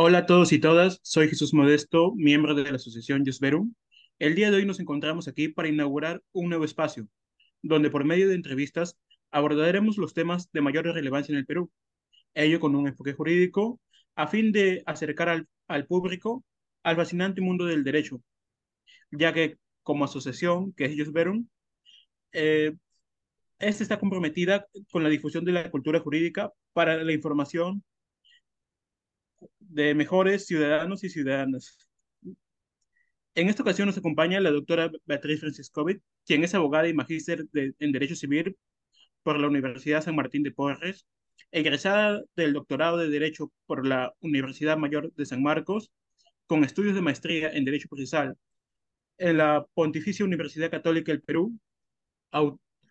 Hola a todos y todas, soy Jesús Modesto, miembro de la Asociación Verum. El día de hoy nos encontramos aquí para inaugurar un nuevo espacio, donde por medio de entrevistas abordaremos los temas de mayor relevancia en el Perú, ello con un enfoque jurídico, a fin de acercar al, público al fascinante mundo del derecho, ya que como asociación, que es Jus Verum, eh, esta está comprometida con la difusión de la cultura jurídica para la información de mejores ciudadanos y ciudadanas. En esta ocasión nos acompaña la doctora Beatriz Franciscovic, quien es abogada y magíster en Derecho Civil por la Universidad San Martín de Porres, egresada del doctorado de Derecho por la Universidad Mayor de San Marcos, con estudios de maestría en Derecho Procesal en la Pontificia Universidad Católica del Perú,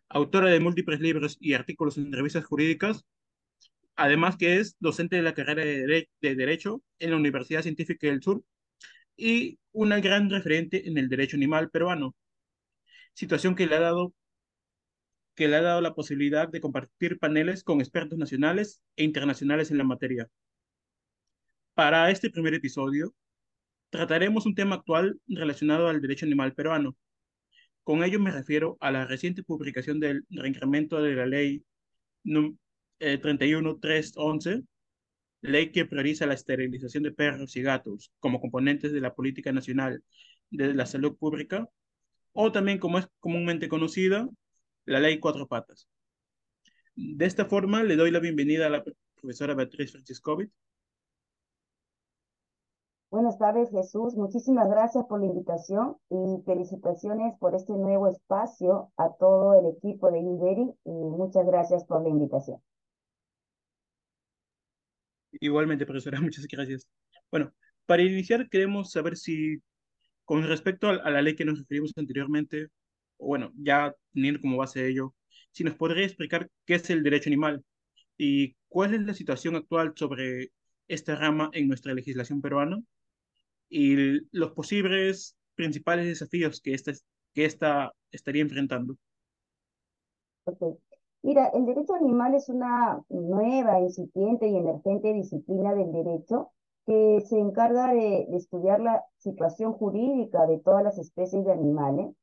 autora de múltiples libros y artículos en revistas jurídicas, además que es docente de la carrera de, Derecho en la Universidad Científica del Sur y una gran referente en el derecho animal peruano, situación que le ha dado que le ha dado la posibilidad de compartir paneles con expertos nacionales e internacionales en la materia. Para este primer episodio, trataremos un tema actual relacionado al derecho animal peruano. Con ello me refiero a la reciente publicación del reincremento de la ley 31311, eh, ley que prioriza la esterilización de perros y gatos como componentes de la política nacional de la salud pública, o también como es comúnmente conocida, la ley Cuatro Patas. De esta forma, le doy la bienvenida a la profesora Beatriz Franciscovic. Buenas tardes, Jesús. Muchísimas gracias por la invitación y felicitaciones por este nuevo espacio a todo el equipo de Inveri y muchas gracias por la invitación. Igualmente, profesora, muchas gracias. Bueno, para iniciar queremos saber si, con respecto a, la ley que nos referimos anteriormente, bueno, ya teniendo como base ello, si nos podría explicar qué es el derecho animal y cuál es la situación actual sobre esta rama en nuestra legislación peruana y los posibles principales desafíos que esta, que esta estaría enfrentando. Mira, el derecho animal es una nueva, incipiente y emergente disciplina del derecho que se encarga de, estudiar la situación jurídica de todas las especies de animales.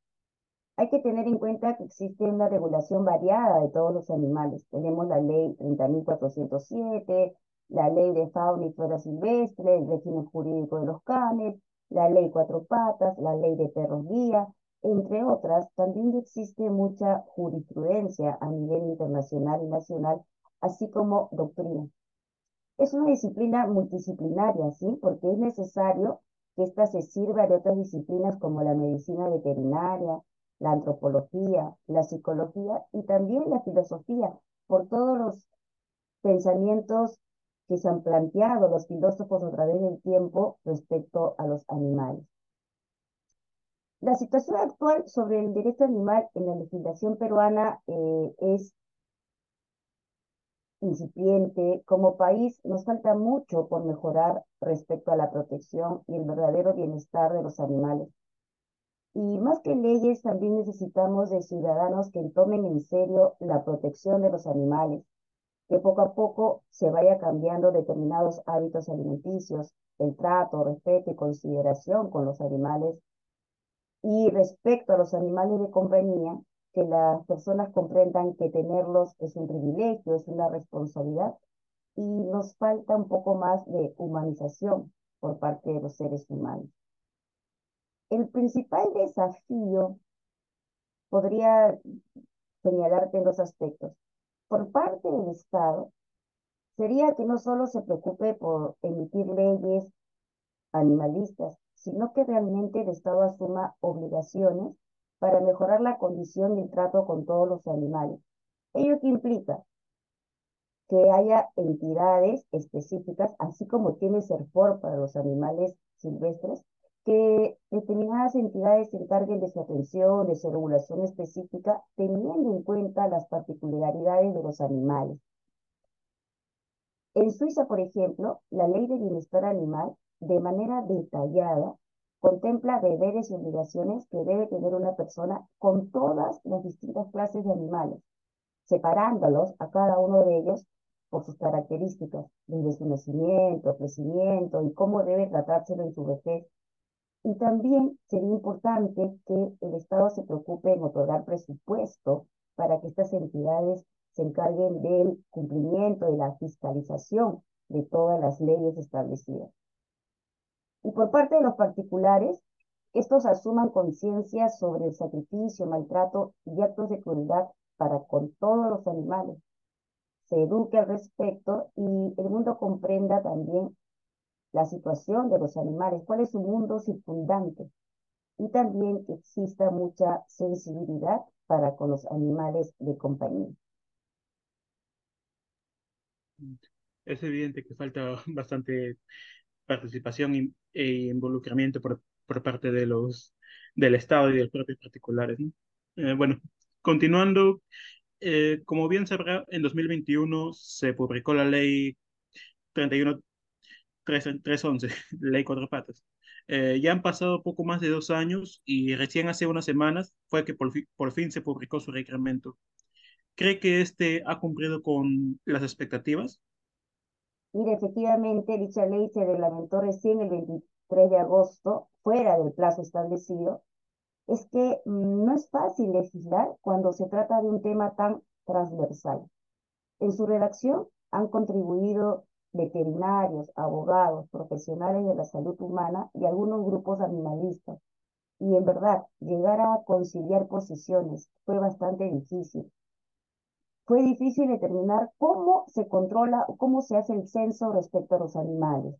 Hay que tener en cuenta que existe una regulación variada de todos los animales. Tenemos la ley 30.407, la ley de fauna y flora silvestre, el régimen jurídico de los canes, la ley cuatro patas, la ley de perros guía, entre otras, también existe mucha jurisprudencia a nivel internacional y nacional, así como doctrina. Es una disciplina multidisciplinaria, ¿sí? Porque es necesario que ésta se sirva de otras disciplinas como la medicina veterinaria, la antropología, la psicología y también la filosofía, por todos los pensamientos que se han planteado los filósofos a través del tiempo respecto a los animales. La situación actual sobre el derecho animal en la legislación peruana eh, es incipiente. Como país nos falta mucho por mejorar respecto a la protección y el verdadero bienestar de los animales. Y más que leyes, también necesitamos de ciudadanos que tomen en serio la protección de los animales, que poco a poco se vaya cambiando determinados hábitos alimenticios, el trato, respeto y consideración con los animales y respecto a los animales de compañía, que las personas comprendan que tenerlos es un privilegio, es una responsabilidad, y nos falta un poco más de humanización por parte de los seres humanos. El principal desafío podría señalarte en dos aspectos. Por parte del Estado, sería que no solo se preocupe por emitir leyes animalistas, sino que realmente el Estado asuma obligaciones para mejorar la condición del trato con todos los animales. ¿Ello qué implica? Que haya entidades específicas, así como tiene SERFOR para los animales silvestres, que determinadas entidades se encarguen de su atención, de su regulación específica, teniendo en cuenta las particularidades de los animales. En Suiza, por ejemplo, la ley de bienestar animal de manera detallada, contempla deberes y obligaciones que debe tener una persona con todas las distintas clases de animales, separándolos a cada uno de ellos por sus características, desde su nacimiento, crecimiento y cómo debe tratárselo en su vejez. Y también sería importante que el Estado se preocupe en otorgar presupuesto para que estas entidades se encarguen del cumplimiento y la fiscalización de todas las leyes establecidas. Y por parte de los particulares, estos asuman conciencia sobre el sacrificio, maltrato y actos de crueldad para con todos los animales. Se eduque al respecto y el mundo comprenda también la situación de los animales, cuál es su mundo circundante y también que exista mucha sensibilidad para con los animales de compañía. Es evidente que falta bastante participación e involucramiento por, parte de los, del Estado y de los propios particulares. Eh, bueno, continuando, eh, como bien sabrá, en 2021 se publicó la ley 31 311, ley cuatro patas. Eh, ya han pasado poco más de dos años y recién hace unas semanas fue que por, por fin se publicó su reglamento. ¿Cree que este ha cumplido con las expectativas? Mire, efectivamente, dicha ley se reglamentó recién el 23 de agosto, fuera del plazo establecido. Es que mm, no es fácil legislar cuando se trata de un tema tan transversal. En su redacción han contribuido veterinarios, abogados, profesionales de la salud humana y algunos grupos animalistas. Y en verdad, llegar a conciliar posiciones fue bastante difícil. Fue difícil determinar cómo se controla o cómo se hace el censo respecto a los animales.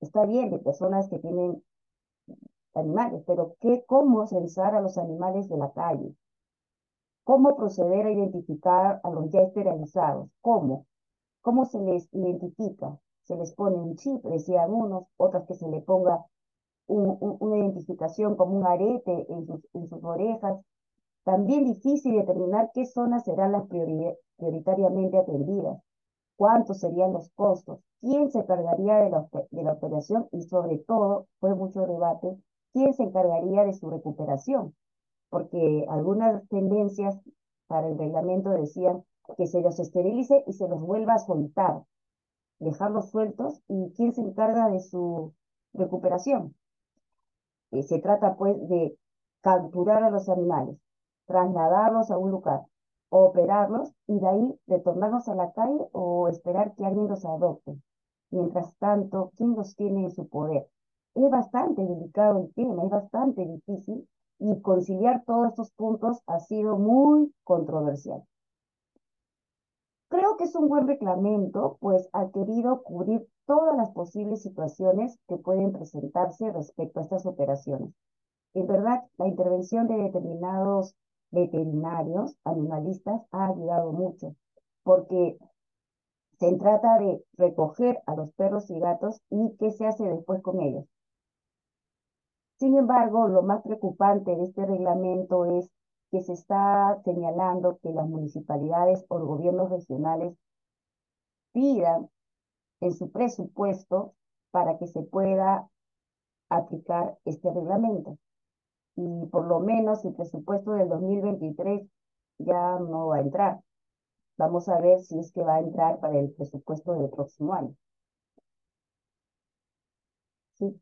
Está bien de personas que tienen animales, pero ¿qué, ¿cómo censar a los animales de la calle? ¿Cómo proceder a identificar a los ya esterilizados? ¿Cómo? ¿Cómo se les identifica? Se les pone un chip, decían unos, otras que se le ponga una identificación como un arete en sus, en sus orejas. También difícil determinar qué zonas serán las prioritariamente atendidas, cuántos serían los costos, quién se encargaría de la, operación y sobre todo, fue mucho debate, quién se encargaría de su recuperación, porque algunas tendencias para el reglamento decían que se los esterilice y se los vuelva a soltar, dejarlos sueltos y quién se encarga de su recuperación. Eh, se trata pues de capturar a los animales, trasladarlos a un lugar, operarlos y de ahí retornarlos a la calle o esperar que alguien los adopte. Mientras tanto, ¿quién los tiene en su poder? Es bastante delicado el tema, es bastante difícil y conciliar todos estos puntos ha sido muy controversial. Creo que es un buen reglamento, pues ha querido cubrir todas las posibles situaciones que pueden presentarse respecto a estas operaciones. En verdad, la intervención de determinados veterinarios, animalistas, ha ayudado mucho, porque se trata de recoger a los perros y gatos y qué se hace después con ellos. Sin embargo, lo más preocupante de este reglamento es que se está señalando que las municipalidades o gobiernos regionales pidan en su presupuesto para que se pueda aplicar este reglamento. Y por lo menos el presupuesto del 2023 ya no va a entrar. Vamos a ver si es que va a entrar para el presupuesto del próximo año. Sí.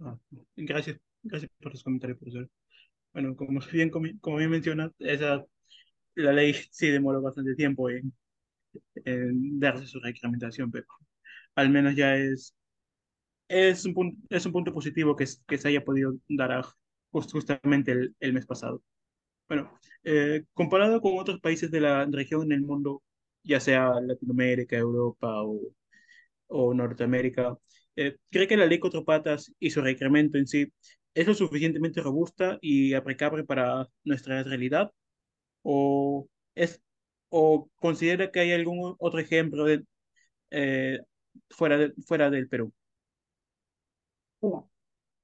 Ah, gracias, gracias por los comentarios, profesor. Bueno, como bien, como bien mencionas, esa, la ley sí demoró bastante tiempo en, darse su reglamentación, pero al menos ya es, es, un, punto, es un punto positivo que, que se haya podido dar justamente el, el, mes pasado. Bueno, eh, comparado con otros países de la región en el mundo, ya sea Latinoamérica, Europa o, o Norteamérica, eh, ¿cree que la ley cuatro patas y su reglamento en sí es lo suficientemente robusta y aplicable para nuestra realidad? ¿O, es, o considera que hay algún otro ejemplo de, eh, fuera, fuera del Perú? Mira,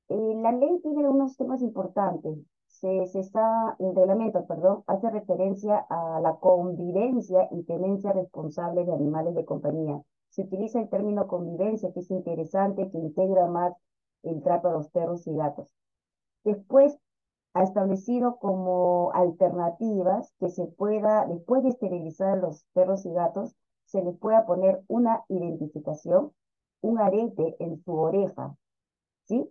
eh, la ley tiene unos temas importantes. Se está, el reglamento, perdón, hace referencia a la convivencia y tenencia responsable de animales de compañía. Se utiliza el término convivencia, que es interesante, que integra más el trato a los perros y gatos. Después ha establecido como alternativas que se pueda, después de esterilizar a los perros y gatos, se les pueda poner una identificación, un arete en su oreja, ¿sí?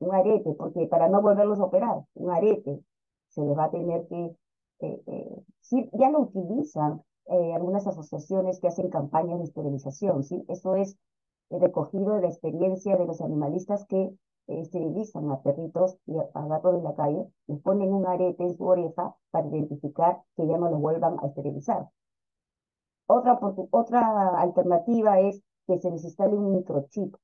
Un arete, porque para no volverlos a operar, un arete, se les va a tener que, eh, eh, sí, ya lo utilizan eh, algunas asociaciones que hacen campañas de esterilización, ¿sí? Eso es recogido de la experiencia de los animalistas que esterilizan a perritos y a gatos de la calle, les ponen un arete en su oreja para identificar que ya no los vuelvan a esterilizar. Otra, otra alternativa es que se les instale un microchip.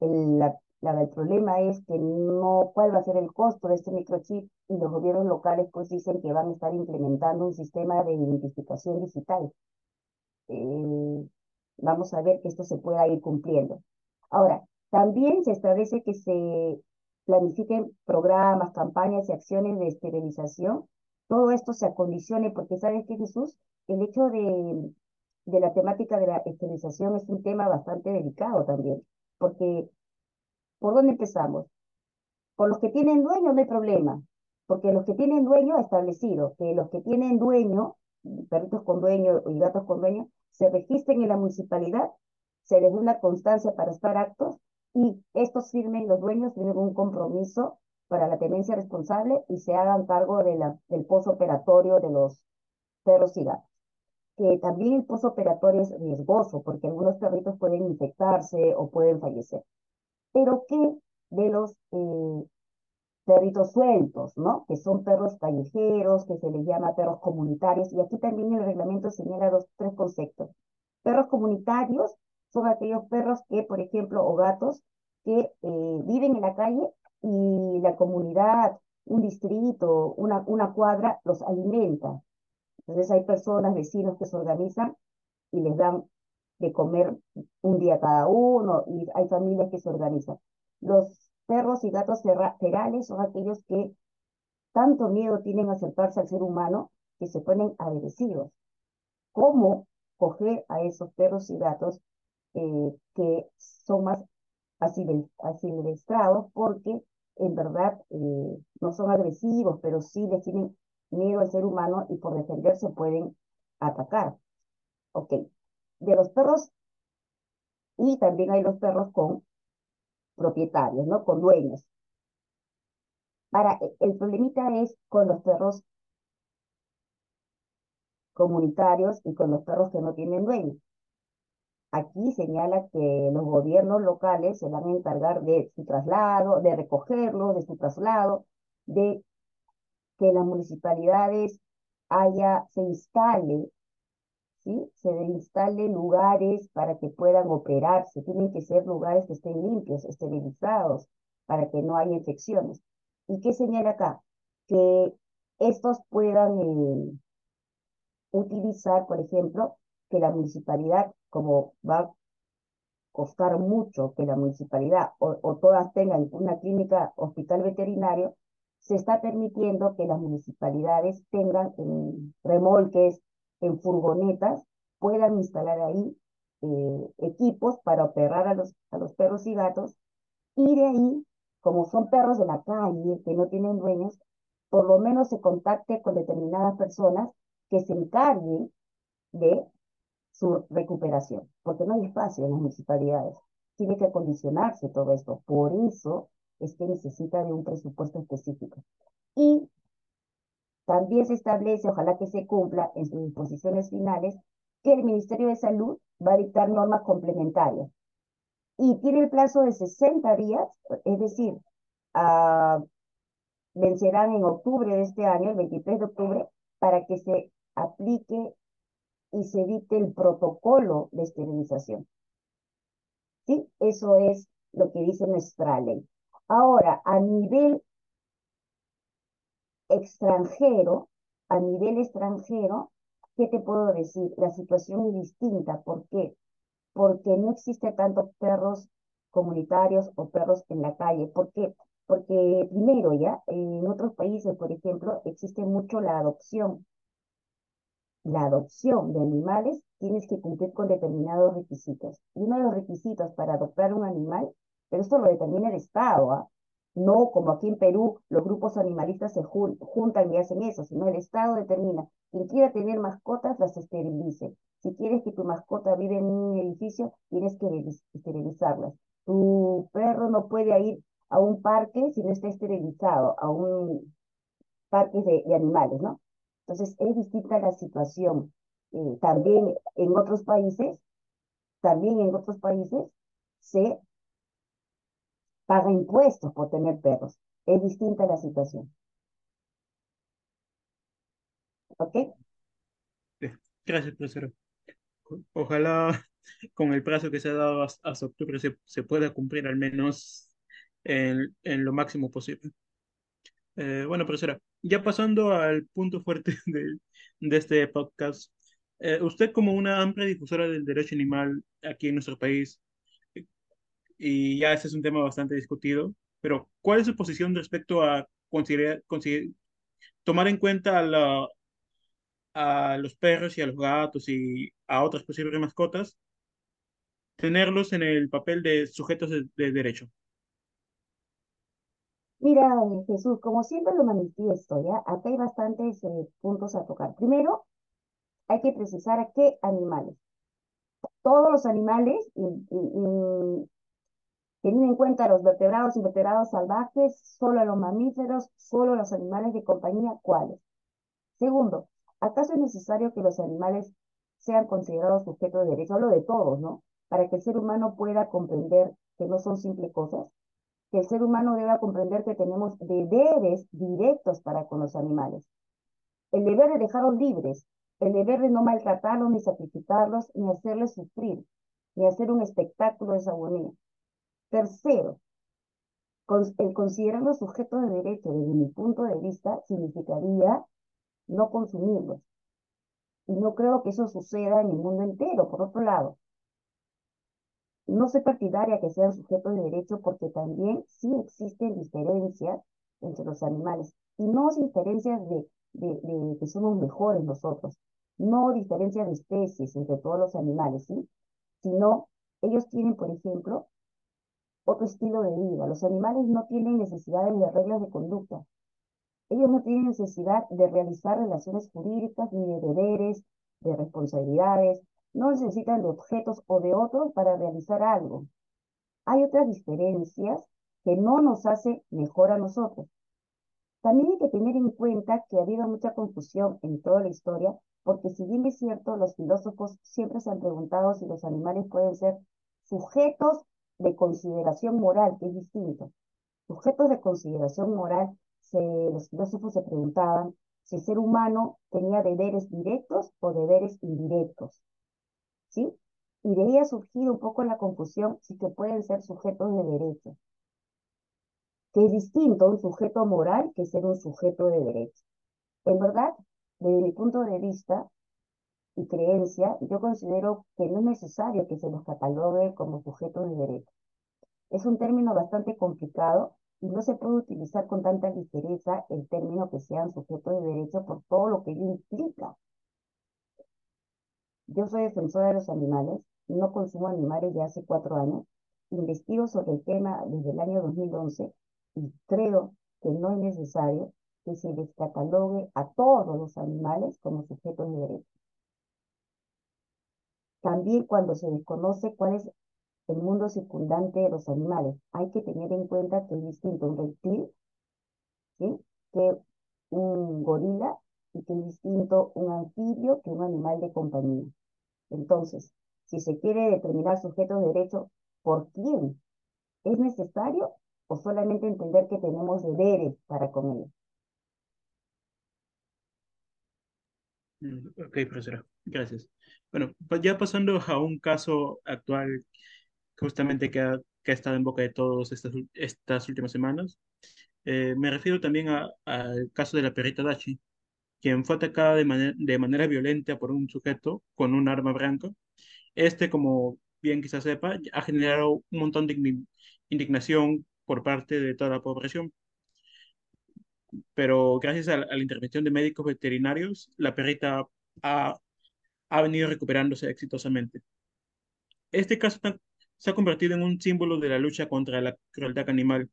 La, el problema es que no, ¿cuál va a ser el costo de este microchip? Y los gobiernos locales pues dicen que van a estar implementando un sistema de identificación digital. Eh, vamos a ver que esto se pueda ir cumpliendo. Ahora, también se establece que se planifiquen programas, campañas y acciones de esterilización. Todo esto se acondicione porque, ¿sabes qué, Jesús? El hecho de, de la temática de la esterilización es un tema bastante delicado también, porque ¿por dónde empezamos? Por los que tienen dueño no hay problema, porque los que tienen dueño establecido, que los que tienen dueño, perritos con dueño y gatos con dueño, se registren en la municipalidad, se les dé una constancia para estar actos y estos firmen, los dueños tienen un compromiso para la tenencia responsable y se hagan cargo de la, del posoperatorio de los perros y gatos. Que también el posoperatorio es riesgoso porque algunos perritos pueden infectarse o pueden fallecer. Pero ¿qué de los eh, perritos sueltos, ¿no? Que son perros callejeros, que se les llama perros comunitarios. Y aquí también el reglamento señala dos, tres conceptos. Perros comunitarios son aquellos perros que, por ejemplo, o gatos que eh, viven en la calle y la comunidad, un distrito, una, una cuadra los alimenta. Entonces hay personas, vecinos que se organizan y les dan de comer un día cada uno y hay familias que se organizan. Los perros y gatos ferales son aquellos que tanto miedo tienen a acercarse al ser humano que se ponen agresivos. ¿Cómo coger a esos perros y gatos eh, que son más asilvestrados porque en verdad eh, no son agresivos, pero sí les tienen miedo al ser humano y por defenderse pueden atacar. Ok. De los perros, y también hay los perros con propietarios, ¿no? Con dueños. Ahora, e, el problemita es con los perros comunitarios y con los perros que no tienen dueños. Aquí señala que los gobiernos locales se van a encargar de su traslado, de recogerlo, de su traslado, de que las municipalidades haya, se instale, ¿sí? Se instale lugares para que puedan operarse. Tienen que ser lugares que estén limpios, esterilizados, para que no haya infecciones. ¿Y qué señala acá? Que estos puedan eh, utilizar, por ejemplo, que la municipalidad como va a costar mucho que la municipalidad o, todas tengan una clínica hospital veterinario, se está permitiendo que las municipalidades tengan en remolques, en furgonetas, puedan instalar ahí eh, equipos para operar a los, a los perros y gatos, y de ahí, como son perros de la calle, que no tienen dueños, por lo menos se contacte con determinadas personas que se encarguen de su recuperación, porque no hay espacio en las municipalidades. Tiene que acondicionarse todo esto. Por eso es que necesita de un presupuesto específico. Y también se establece, ojalá que se cumpla en sus disposiciones finales, que el Ministerio de Salud va a dictar normas complementarias. Y tiene el plazo de 60 días, es decir, ah, vencerán en octubre de este año, el 23 de octubre, para que se aplique y se evite el protocolo de esterilización. ¿Sí? Eso es lo que dice nuestra ley. Ahora, a nivel extranjero, a nivel extranjero, ¿qué te puedo decir? La situación es distinta. ¿Por qué? Porque no existe tanto perros comunitarios o perros en la calle. ¿Por qué? Porque primero ya, en otros países, por ejemplo, existe mucho la adopción la adopción de animales, tienes que cumplir con determinados requisitos. Y uno de los requisitos para adoptar un animal, pero esto lo determina el Estado, ¿ah? No como aquí en Perú los grupos animalistas se juntan y hacen eso, sino el Estado determina quien quiera tener mascotas las esterilice. Si quieres que tu mascota vive en un edificio, tienes que esterilizarlas. Tu perro no puede ir a un parque si no está esterilizado, a un parque de, animales, ¿no? Entonces es distinta la situación. Eh, también en otros países, también en otros países se paga impuestos por tener perros. Es distinta la situación. ¿Ok? Gracias, profesor. Ojalá con el plazo que se ha dado hasta octubre se, se pueda cumplir al menos en, en lo máximo posible. Eh, bueno, profesora, ya pasando al punto fuerte de, de este podcast, eh, usted como una amplia difusora del derecho animal aquí en nuestro país, y ya ese es un tema bastante discutido, pero ¿cuál es su posición respecto a considerar, tomar en cuenta a, la, a los perros y a los gatos y a otras posibles mascotas, tenerlos en el papel de sujetos de, derecho? Mira, Jesús, como siempre lo manifiesto, ¿ya? Acá hay bastantes eh, puntos a tocar. Primero, hay que precisar a qué animales. Todos los animales, Teniendo en cuenta los vertebrados y vertebrados salvajes, solo los mamíferos, solo los animales de compañía, ¿cuáles? Segundo, ¿acaso es necesario que los animales sean considerados sujetos de derecho? Hablo de todos, ¿no? Para que el ser humano pueda comprender que no son simples cosas, que el ser humano deba comprender que tenemos deberes directos para con los animales. El deber de dejarlos libres, el deber de no maltratarlos, ni sacrificarlos, ni hacerles sufrir, ni hacer un espectáculo de esa agonía. Tercero, el considerarlos sujetos de derecho desde mi punto de vista significaría no consumirlos. Y no creo que eso suceda en el mundo entero. Por otro lado, no soy partidaria que sean sujetos de derecho porque también sí existen diferencias entre los animales. Y no diferencias de, de que somos mejores nosotros. No diferencias de especies entre todos los animales, ¿sí? Sino ellos tienen, por ejemplo, otro estilo de vida. Los animales no tienen necesidades de reglas de conducta. Ellos no tienen necesidad de realizar relaciones jurídicas ni de deberes, de responsabilidades. No necesitan de objetos o de otros para realizar algo. Hay otras diferencias que no nos hace mejor a nosotros. También hay que tener en cuenta que ha habido mucha confusión en toda la historia, porque si bien es cierto, los filósofos siempre se han preguntado si los animales pueden ser sujetos de consideración moral, que es distinto. Sujetos de consideración moral, se, los filósofos se preguntaban si el ser humano tenía deberes directos o deberes indirectos. ¿Sí? Y de ahí ha surgido un poco la confusión si que pueden ser sujetos de derecho. Que es distinto un sujeto moral que ser un sujeto de derecho. En verdad, desde mi punto de vista, y creencia, yo considero que no es necesario que se los catalogue como sujetos de derecho. Es un término bastante complicado y no se puede utilizar con tanta ligereza el término que sean sujetos de derecho por todo lo que ello implica. Yo soy defensora de los animales, no consumo animales ya hace cuatro años, investigo sobre el tema desde el año 2011 y creo que no es necesario que se les catalogue a todos los animales como sujetos de derecho. También cuando se desconoce cuál es el mundo circundante de los animales, hay que tener en cuenta que es distinto un reptil ¿sí? que un gorila y que es distinto un anfibio que un animal de compañía. Entonces, si se quiere determinar sujetos de derecho, ¿por quién? ¿Es necesario o solamente entender que tenemos deberes para con? Ok, profesora, gracias. Bueno, ya pasando a un caso actual justamente que ha, estado en boca de todos estas, estas últimas semanas, eh, me refiero también al caso de la perrita Dachi, quien fue atacada de, de manera violenta por un sujeto con un arma blanca. Este, como bien quizás sepa, ha generado un montón de indignación por parte de toda la población. Pero gracias a, la intervención de médicos veterinarios, la perrita ha, ha venido recuperándose exitosamente. Este caso se ha convertido en un símbolo de la lucha contra la crueldad animal.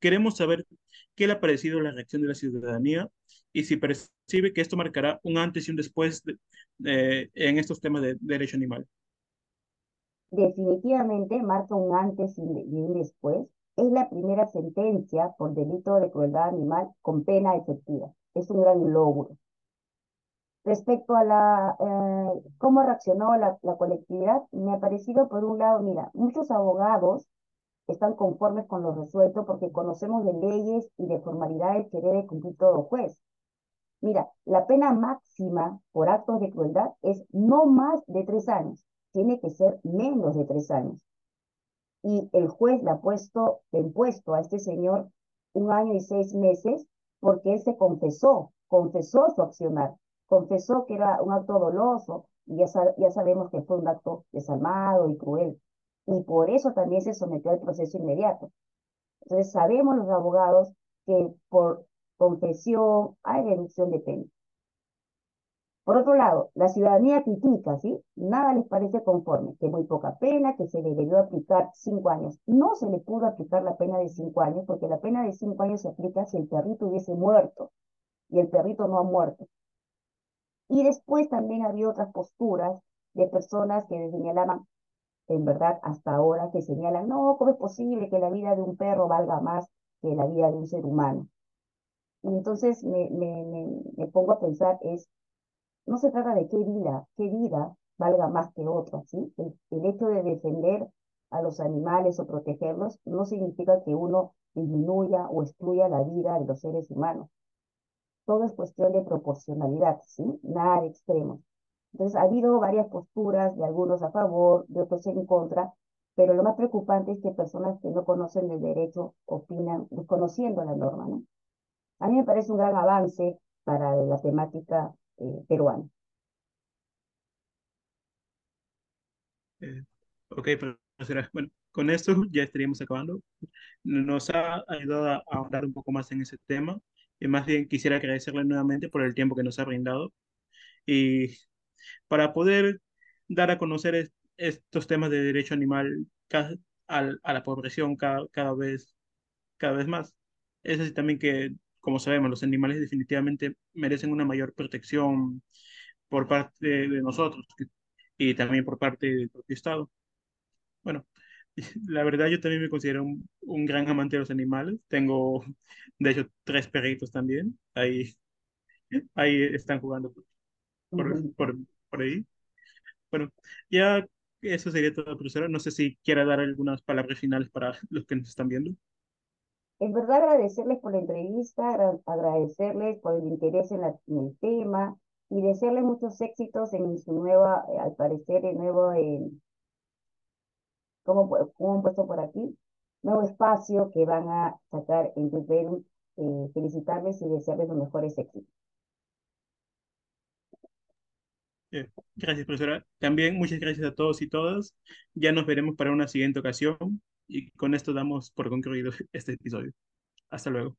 queremos saber qué le ha parecido la reacción de la ciudadanía y si percibe que esto marcará un antes y un después en estos temas de derecho animal. Definitivamente marca un antes y un después. Es la primera sentencia por delito de crueldad animal con pena efectiva. Es un gran logro. Respecto a la eh, cómo reaccionó la, la colectividad, me ha parecido, por un lado, mira, muchos abogados están conformes con lo resuelto porque conocemos de leyes y de formalidades que debe cumplir todo juez. Mira, la pena máxima por actos de crueldad es no más de tres años, tiene que ser menos de tres años. Y el juez le ha puesto, le impuesto a este señor un año y seis meses porque él se confesó, confesó su accionar, confesó que era un acto doloso y ya, ya sabemos que fue un acto desalmado y cruel. Y por eso también se sometió al proceso inmediato. Entonces sabemos los abogados que por confesión, hay reducción de pena. Por otro lado, la ciudadanía critica, ¿sí? Nada les parece conforme, que muy poca pena, que se debió aplicar cinco años. No se le pudo aplicar la pena de cinco años, porque la pena de cinco años se aplica si el perrito hubiese muerto, y el perrito no ha muerto. Y después también había otras posturas de personas que señalaban, en verdad, hasta ahora, que señalan, no, ¿cómo es posible que la vida de un perro valga más que la vida de un ser humano? Y entonces me, me, pongo a pensar, es, no se trata de qué vida, qué vida valga más que otra, ¿sí? El, hecho de defender a los animales o protegerlos no significa que uno disminuya o excluya la vida de los seres humanos. Todo es cuestión de proporcionalidad, ¿sí? Nada de extremos. Entonces, ha habido varias posturas, de algunos a favor, de otros en contra, pero lo más preocupante es que personas que no conocen el derecho opinan desconociendo la norma, ¿no? A mí me parece un gran avance para la temática eh, peruana. Eh, ok, profesora. Bueno, con esto ya estaríamos acabando. Nos ha ayudado a ahondar un poco más en ese tema. Y más bien quisiera agradecerle nuevamente por el tiempo que nos ha brindado. Y para poder dar a conocer estos temas de derecho animal a, la población cada, cada, vez, cada vez más. Es así también que como sabemos, los animales definitivamente merecen una mayor protección por parte de nosotros y también por parte del propio Estado. Bueno, la verdad yo también me considero un, gran amante de los animales. Tengo, de hecho, tres perritos también. Ahí, ahí están jugando por, por, por ahí. Bueno, ya eso sería todo, profesora. No sé si quiera dar algunas palabras finales para los que nos están viendo. En verdad agradecerles por la entrevista, agradecerles por el interés en, el tema y desearles muchos éxitos en su nueva, eh, al parecer, el nuevo, eh, ¿cómo, han puesto por aquí? Nuevo espacio que van a sacar en Twitter. Eh, felicitarles y desearles los mejores éxitos. Gracias, profesora. También muchas gracias a todos y todas. Ya nos veremos para una siguiente ocasión y con esto damos por concluido este episodio. Hasta luego.